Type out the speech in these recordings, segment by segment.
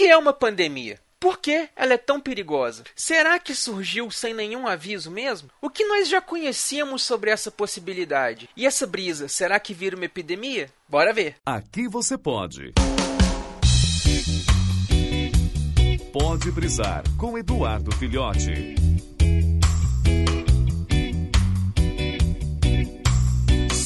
que é uma pandemia? Por que ela é tão perigosa? Será que surgiu sem nenhum aviso mesmo? O que nós já conhecíamos sobre essa possibilidade? E essa brisa, será que vira uma epidemia? Bora ver. Aqui você pode. Pode brisar com Eduardo Filhote.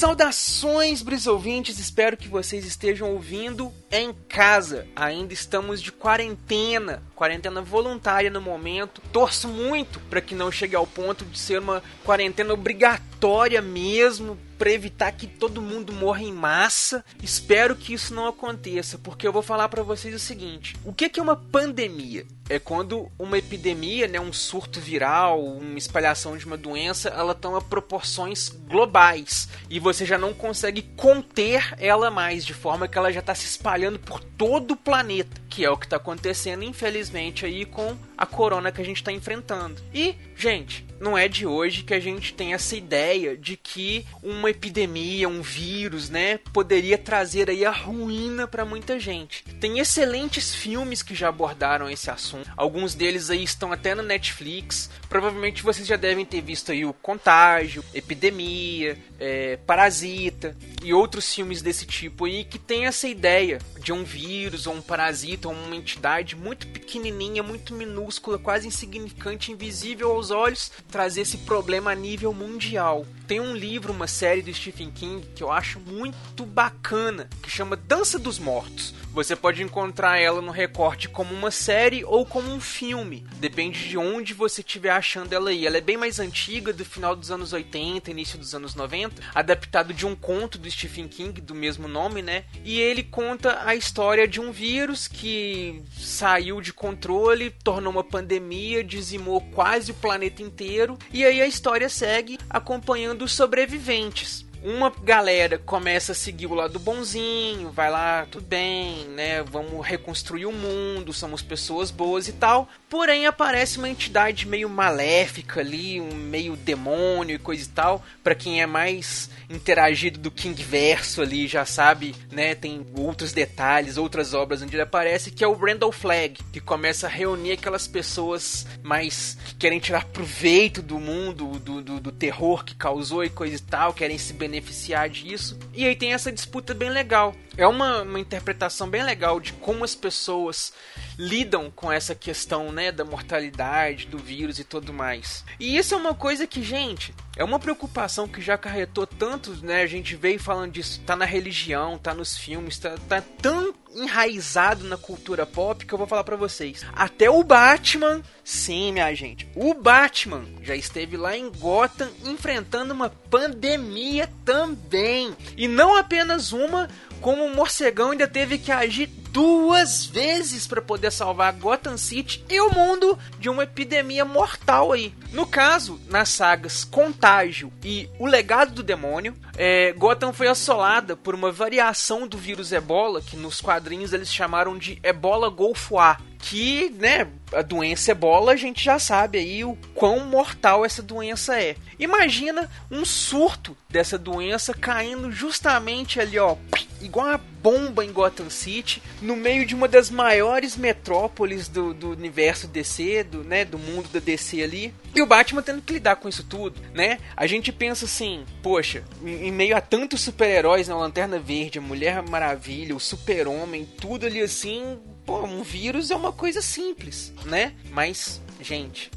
Saudações, brisouvintes! Espero que vocês estejam ouvindo em casa. Ainda estamos de quarentena, quarentena voluntária no momento. Torço muito para que não chegue ao ponto de ser uma quarentena obrigatória mesmo, para evitar que todo mundo morra em massa. Espero que isso não aconteça, porque eu vou falar para vocês o seguinte: o que é uma pandemia? É quando uma epidemia, né, um surto viral, uma espalhação de uma doença, ela toma proporções globais e você já não consegue conter ela mais, de forma que ela já está se espalhando por todo o planeta, que é o que está acontecendo, infelizmente, aí com a corona que a gente está enfrentando. E, gente, não é de hoje que a gente tem essa ideia de que uma epidemia, um vírus, né, poderia trazer aí a ruína para muita gente. Tem excelentes filmes que já abordaram esse assunto. Alguns deles aí estão até na Netflix. Provavelmente vocês já devem ter visto aí o Contágio, Epidemia, é, Parasita e outros filmes desse tipo aí que tem essa ideia de um vírus ou um parasita ou uma entidade muito pequenininha, muito minúscula, quase insignificante, invisível aos olhos, trazer esse problema a nível mundial. Tem um livro, uma série do Stephen King que eu acho muito bacana, que chama Dança dos Mortos. Você pode encontrar ela no recorte como uma série ou como um filme, depende de onde você estiver achando ela aí. Ela é bem mais antiga, do final dos anos 80, início dos anos 90, adaptado de um conto do Stephen King do mesmo nome, né? E ele conta a história de um vírus que saiu de controle, tornou uma pandemia, dizimou quase o planeta inteiro, e aí a história segue acompanhando os sobreviventes uma galera começa a seguir o lado bonzinho, vai lá, tudo bem, né? Vamos reconstruir o mundo, somos pessoas boas e tal. Porém, aparece uma entidade meio maléfica ali, um meio demônio e coisa e tal. Para quem é mais interagido do King Verso ali, já sabe, né? Tem outros detalhes, outras obras onde ele aparece, que é o Randall Flag, que começa a reunir aquelas pessoas mais que querem tirar proveito do mundo, do, do, do terror que causou e coisa e tal, querem se beneficiar disso. E aí tem essa disputa bem legal. É uma, uma interpretação bem legal de como as pessoas lidam com essa questão, né, da mortalidade, do vírus e tudo mais. E isso é uma coisa que, gente, é uma preocupação que já acarretou tanto, né, a gente veio falando disso, tá na religião, tá nos filmes, tá, tá tão enraizado na cultura pop que eu vou falar para vocês. Até o Batman, sim, minha gente, o Batman já esteve lá em Gotham enfrentando uma pandemia também. E não apenas uma, como o morcegão ainda teve que agir duas vezes para poder salvar Gotham City e o mundo de uma epidemia mortal aí. No caso, nas sagas Contágio e O Legado do Demônio, é, Gotham foi assolada por uma variação do vírus Ebola, que nos quadrinhos eles chamaram de Ebola Golfo A, que, né, a doença ebola, a gente já sabe aí o quão mortal essa doença é. Imagina um surto dessa doença caindo justamente ali, ó, igual uma bomba em Gotham City, no meio de uma das maiores metrópoles do, do universo DC, do, né, do mundo da DC ali. E o Batman tendo que lidar com isso tudo, né? A gente pensa assim, poxa, em, meio a tantos super-heróis, na né, Lanterna Verde, a Mulher Maravilha, o Super-Homem, tudo ali assim, pô, um vírus é uma coisa simples, né? Mas, gente,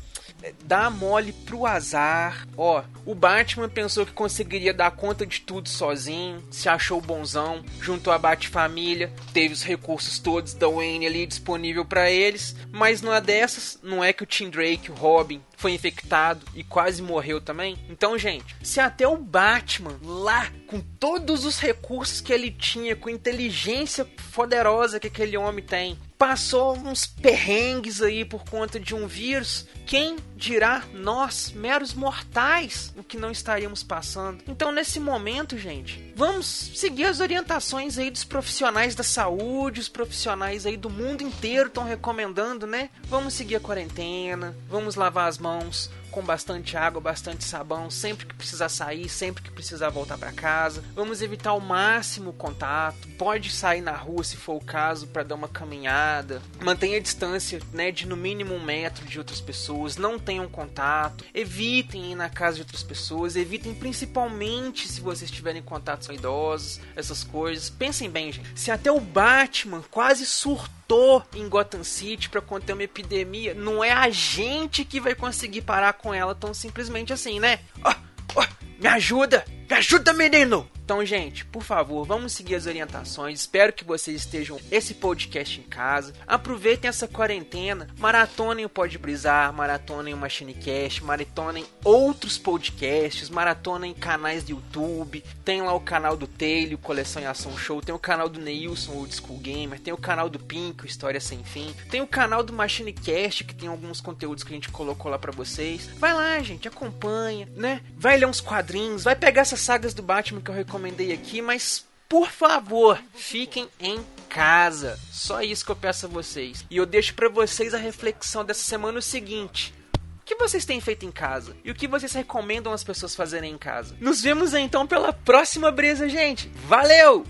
dá mole pro azar. Ó, o Batman pensou que conseguiria dar conta de tudo sozinho, se achou bonzão, juntou a Bat-família, teve os recursos todos da Wayne ali disponível para eles, mas numa dessas, não é que o Tim Drake, o Robin, foi infectado e quase morreu também? Então, gente, se até o Batman, lá, com todos os recursos que ele tinha, com a inteligência poderosa que aquele homem tem, passou uns perrengues aí por conta de um vírus, quem dirá nós, meros mortais, o que não estaríamos passando? Então, nesse momento, gente, vamos seguir as orientações aí dos profissionais da saúde, os profissionais aí do mundo inteiro estão recomendando, né? Vamos seguir a quarentena, vamos lavar as mãos, com bastante água, bastante sabão, sempre que precisar sair, sempre que precisar voltar para casa. Vamos evitar ao máximo o contato. Pode sair na rua se for o caso para dar uma caminhada. Mantenha a distância, né, de no mínimo um metro de outras pessoas. Não tenham contato. Evitem ir na casa de outras pessoas. Evitem principalmente se vocês tiverem contatos com idosos, essas coisas. Pensem bem, gente. Se até o Batman quase surtou em Gotham City para conter uma epidemia, não é a gente que vai conseguir parar com ela tão simplesmente assim, né? Oh, oh, me ajuda! Me ajuda, menino! Então, gente, por favor, vamos seguir as orientações. Espero que vocês estejam esse podcast em casa. Aproveitem essa quarentena, maratonem o Pode Brisar, maratonem o MachineCast, maratonem outros podcasts, maratonem canais do YouTube. Tem lá o canal do Telho, Coleção em Ação Show, tem o canal do Neilson, Old School Gamer, tem o canal do Pink, História Sem Fim, tem o canal do MachineCast, que tem alguns conteúdos que a gente colocou lá para vocês. Vai lá, gente, acompanha, né? Vai ler uns quadrinhos, vai pegar essas sagas do Batman que eu recomendo recomendei aqui, mas por favor, fiquem em casa. Só isso que eu peço a vocês. E eu deixo para vocês a reflexão dessa semana o seguinte: o que vocês têm feito em casa? E o que vocês recomendam as pessoas fazerem em casa? Nos vemos então pela próxima brisa, gente. Valeu!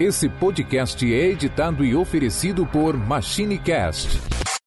Esse podcast é editado e oferecido por MachineCast